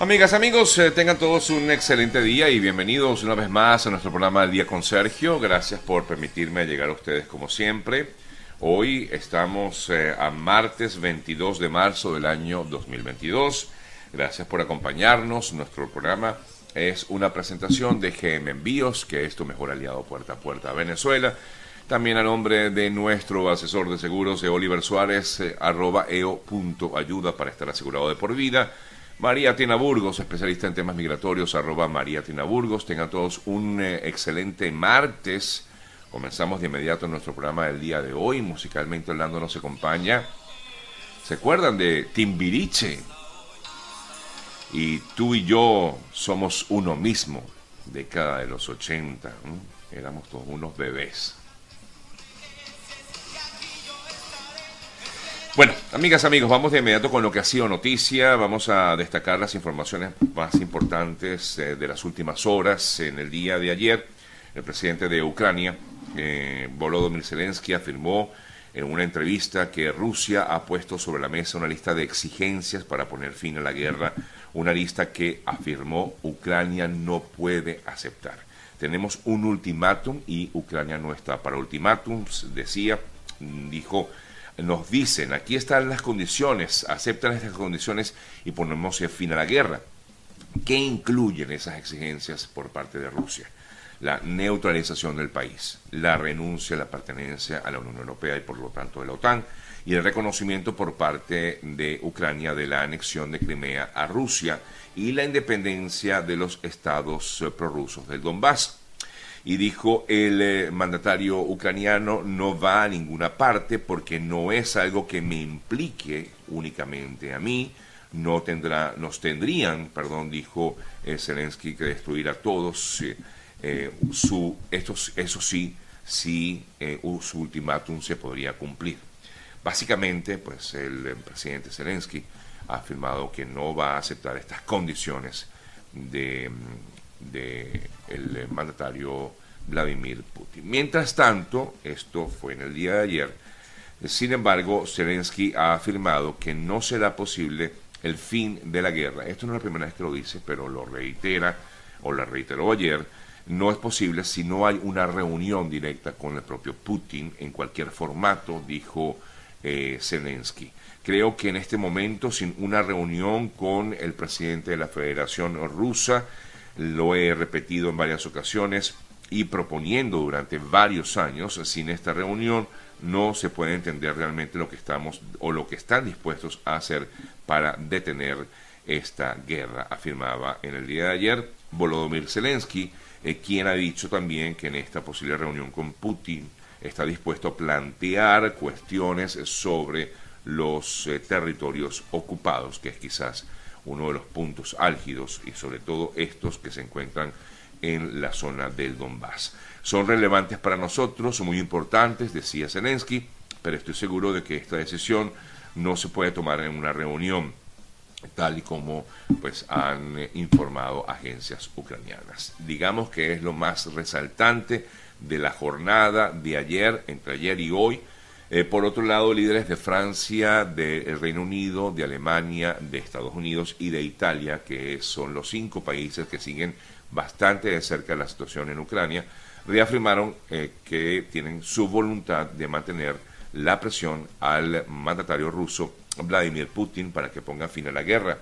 Amigas, amigos, eh, tengan todos un excelente día y bienvenidos una vez más a nuestro programa del Día con Sergio. Gracias por permitirme llegar a ustedes como siempre. Hoy estamos eh, a martes 22 de marzo del año 2022. Gracias por acompañarnos. Nuestro programa es una presentación de GM Envíos, que es tu mejor aliado puerta a puerta a Venezuela. También a nombre de nuestro asesor de seguros, de Oliver Suárez, eh, arroba eo.ayuda para estar asegurado de por vida. María Tina Burgos, especialista en temas migratorios, arroba María Tina Burgos. Tengan todos un eh, excelente martes. Comenzamos de inmediato nuestro programa del día de hoy. Musicalmente hablando nos acompaña. ¿Se acuerdan de Timbiriche? Y tú y yo somos uno mismo, década de los 80. Éramos todos unos bebés. Bueno, amigas, amigos, vamos de inmediato con lo que ha sido noticia. Vamos a destacar las informaciones más importantes eh, de las últimas horas. En el día de ayer, el presidente de Ucrania, eh, Volodymyr Zelensky, afirmó en una entrevista que Rusia ha puesto sobre la mesa una lista de exigencias para poner fin a la guerra, una lista que afirmó Ucrania no puede aceptar. Tenemos un ultimátum y Ucrania no está para ultimátums, decía, dijo nos dicen, aquí están las condiciones, aceptan estas condiciones y ponemos fin a la guerra. ¿Qué incluyen esas exigencias por parte de Rusia? La neutralización del país, la renuncia a la pertenencia a la Unión Europea y por lo tanto de la OTAN, y el reconocimiento por parte de Ucrania de la anexión de Crimea a Rusia y la independencia de los estados eh, prorrusos del Donbass y dijo el eh, mandatario ucraniano no va a ninguna parte porque no es algo que me implique únicamente a mí, no tendrá, nos tendrían, perdón, dijo eh, Zelensky, que destruir a todos. Eh, su, estos, eso sí, sí su ultimátum se podría cumplir. Básicamente, pues el presidente Zelensky ha afirmado que no va a aceptar estas condiciones de de el mandatario Vladimir Putin. Mientras tanto, esto fue en el día de ayer, sin embargo, Zelensky ha afirmado que no será posible el fin de la guerra. Esto no es la primera vez que lo dice, pero lo reitera, o la reiteró ayer, no es posible si no hay una reunión directa con el propio Putin en cualquier formato, dijo eh, Zelensky. Creo que en este momento, sin una reunión con el presidente de la Federación Rusa, lo he repetido en varias ocasiones y proponiendo durante varios años, sin esta reunión no se puede entender realmente lo que estamos o lo que están dispuestos a hacer para detener esta guerra, afirmaba en el día de ayer Volodymyr Zelensky, eh, quien ha dicho también que en esta posible reunión con Putin está dispuesto a plantear cuestiones sobre los eh, territorios ocupados, que es quizás uno de los puntos álgidos y sobre todo estos que se encuentran en la zona del Donbass. Son relevantes para nosotros, son muy importantes, decía Zelensky, pero estoy seguro de que esta decisión no se puede tomar en una reunión tal y como pues han eh, informado agencias ucranianas. Digamos que es lo más resaltante de la jornada de ayer, entre ayer y hoy, eh, por otro lado, líderes de Francia, del Reino Unido, de Alemania, de Estados Unidos y de Italia, que son los cinco países que siguen bastante de cerca la situación en Ucrania, reafirmaron eh, que tienen su voluntad de mantener la presión al mandatario ruso Vladimir Putin para que ponga fin a la guerra.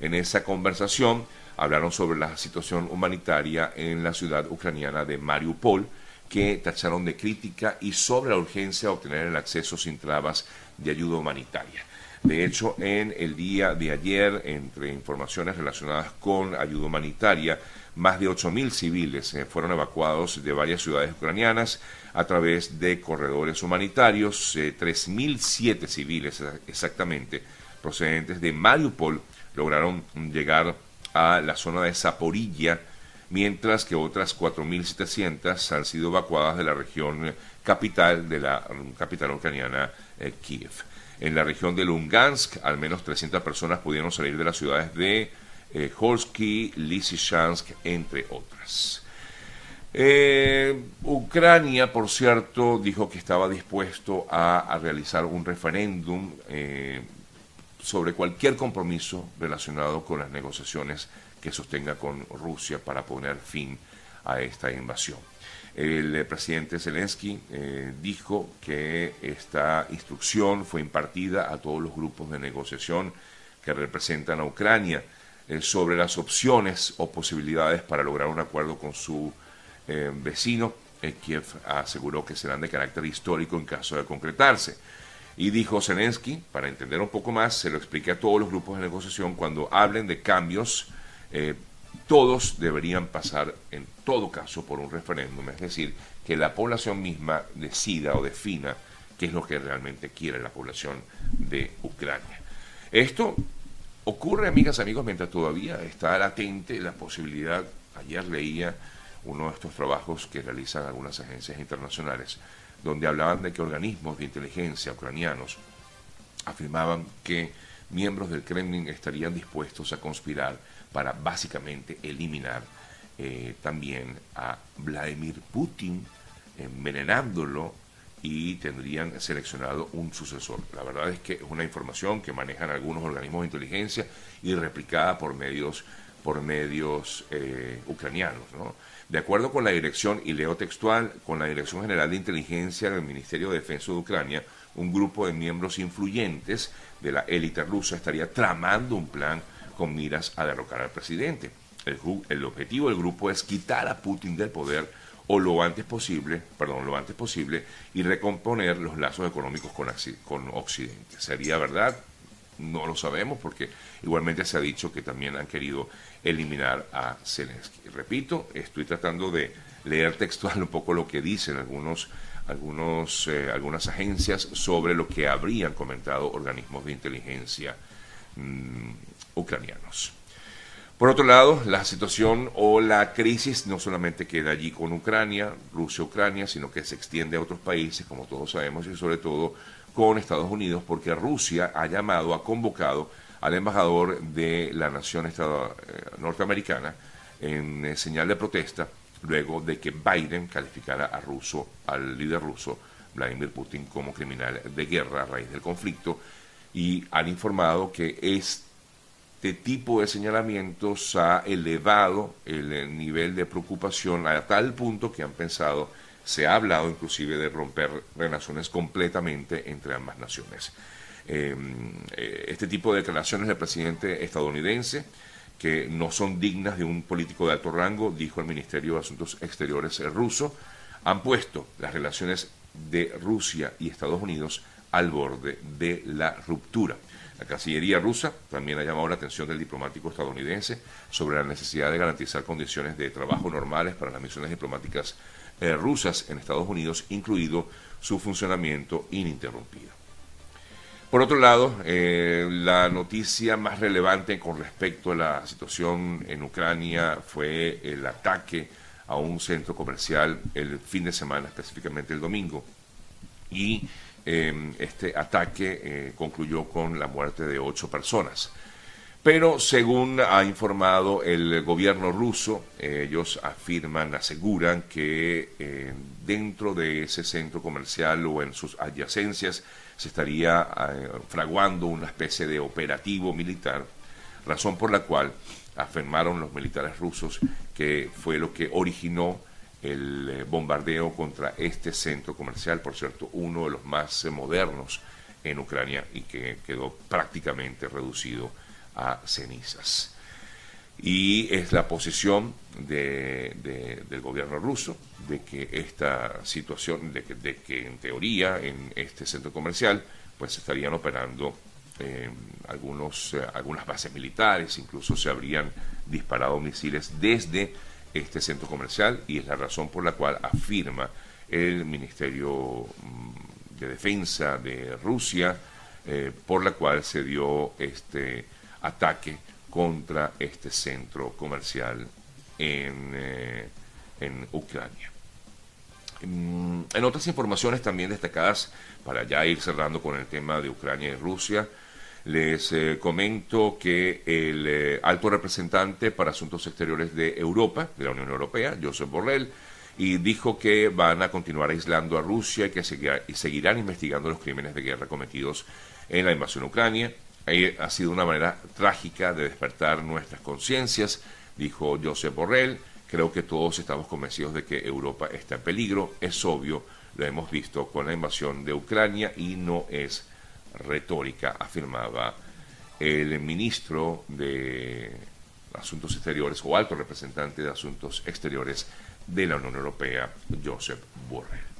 En esa conversación hablaron sobre la situación humanitaria en la ciudad ucraniana de Mariupol, que tacharon de crítica y sobre la urgencia de obtener el acceso sin trabas de ayuda humanitaria. De hecho, en el día de ayer, entre informaciones relacionadas con ayuda humanitaria, más de 8.000 civiles eh, fueron evacuados de varias ciudades ucranianas a través de corredores humanitarios. 3.007 eh, civiles exactamente procedentes de Mariupol lograron llegar a la zona de Zaporilla mientras que otras 4.700 han sido evacuadas de la región capital de la capital ucraniana eh, Kiev. En la región de Lungansk, al menos 300 personas pudieron salir de las ciudades de eh, Horsky, Lysychansk, entre otras. Eh, Ucrania, por cierto, dijo que estaba dispuesto a, realizar un referéndum sobre cualquier compromiso relacionado con las negociaciones que sostenga con Rusia para poner fin a esta invasión. El eh, presidente Zelensky eh, dijo que esta instrucción fue impartida a todos los grupos de negociación que representan a Ucrania eh, sobre las opciones o posibilidades para lograr un acuerdo con su vecino. Kiev aseguró que serán de carácter histórico en caso de concretarse. Y dijo Zelensky, para entender un poco más, se lo expliqué a todos los grupos de negociación, cuando hablen de cambios todos deberían pasar en todo caso por un referéndum, es decir, que la población misma decida o defina qué es lo que realmente quiere la población de Ucrania. Esto ocurre, amigas, amigos, mientras todavía está latente la posibilidad, ayer leía uno de estos trabajos que realizan algunas agencias internacionales, donde hablaban de que organismos de inteligencia ucranianos afirmaban que miembros del Kremlin estarían dispuestos a conspirar para básicamente eliminar eh, también a Vladimir Putin, envenenándolo y tendrían seleccionado un sucesor. La verdad es que es una información que manejan algunos organismos de inteligencia y replicada por medios por medios eh, ucranianos. De acuerdo con la dirección, y leo textual, con la Dirección General de Inteligencia del Ministerio de Defensa de Ucrania, un grupo de miembros influyentes de la élite rusa estaría tramando un plan con miras a derrocar al presidente. El, objetivo del grupo es quitar a Putin del poder o lo antes posible, perdón, lo antes posible y recomponer los lazos económicos con, con Occidente. ¿Sería verdad? No lo sabemos porque igualmente se ha dicho que también han querido eliminar a Zelensky. Repito, estoy tratando de leer textual un poco lo que dicen algunos, algunos, eh, algunas agencias sobre lo que habrían comentado organismos de inteligencia mm, ucranianos. Por otro lado, la situación o la crisis no solamente queda allí con Ucrania, Rusia-Ucrania, sino que se extiende a otros países, como todos sabemos, y sobre todo con Estados Unidos, porque Rusia ha llamado, ha convocado al embajador de la nación eh, norteamericana en eh, señal de protesta, luego de que Biden calificara a ruso, al líder ruso, Vladimir Putin, como criminal de guerra a raíz del conflicto, y han informado que es este tipo de señalamientos ha elevado el nivel de preocupación a tal punto que han pensado, se ha hablado inclusive de romper relaciones completamente entre ambas naciones. Em, eh, este tipo de declaraciones del presidente estadounidense, que no son dignas de un político de alto rango, dijo el Ministerio de Asuntos Exteriores ruso, han puesto las relaciones de Rusia y Estados Unidos al borde de la ruptura. La Cancillería rusa también ha llamado la atención del diplomático estadounidense sobre la necesidad de garantizar condiciones de trabajo normales para las misiones diplomáticas eh, rusas en Estados Unidos, incluido su funcionamiento ininterrumpido. Por otro lado, eh, la noticia más relevante con respecto a la situación en Ucrania fue el ataque a un centro comercial el fin de semana, específicamente el domingo, y Em, este ataque eh, concluyó con la muerte de ocho personas. Pero según ha informado el gobierno ruso, ellos afirman, aseguran que eh, dentro de ese centro comercial o en sus adyacencias se estaría eh, fraguando una especie de operativo militar, razón por la cual afirmaron los militares rusos que fue lo que originó el eh, bombardeo contra este centro comercial, por cierto, uno de los más eh, modernos en Ucrania y que quedó prácticamente reducido a cenizas. Y es la posición del gobierno ruso de que esta situación, de que, en teoría en este centro comercial, pues estarían operando eh, algunos, algunas bases militares, incluso se habrían disparado misiles desde este centro comercial y es la razón por la cual afirma el Ministerio mm, de Defensa de Rusia, eh, por la cual se dio este ataque contra este centro comercial en, eh, en Ucrania. Mm, en otras informaciones también destacadas, para ya ir cerrando con el tema de Ucrania y Rusia, les eh, comento que el eh, alto representante para Asuntos Exteriores de Europa, de la Unión Europea, Josep Borrell, y dijo que van a continuar aislando a Rusia y que seguirán investigando los crímenes de guerra cometidos en la invasión a Ucrania. Ha sido una manera trágica de despertar nuestras conciencias, dijo Josep Borrell. Creo que todos estamos convencidos de que Europa está en peligro. Es obvio, lo hemos visto con la invasión de Ucrania y no es retórica, afirmaba el ministro de Asuntos Exteriores o alto representante de Asuntos Exteriores de la Unión Europea, Josep Borrell.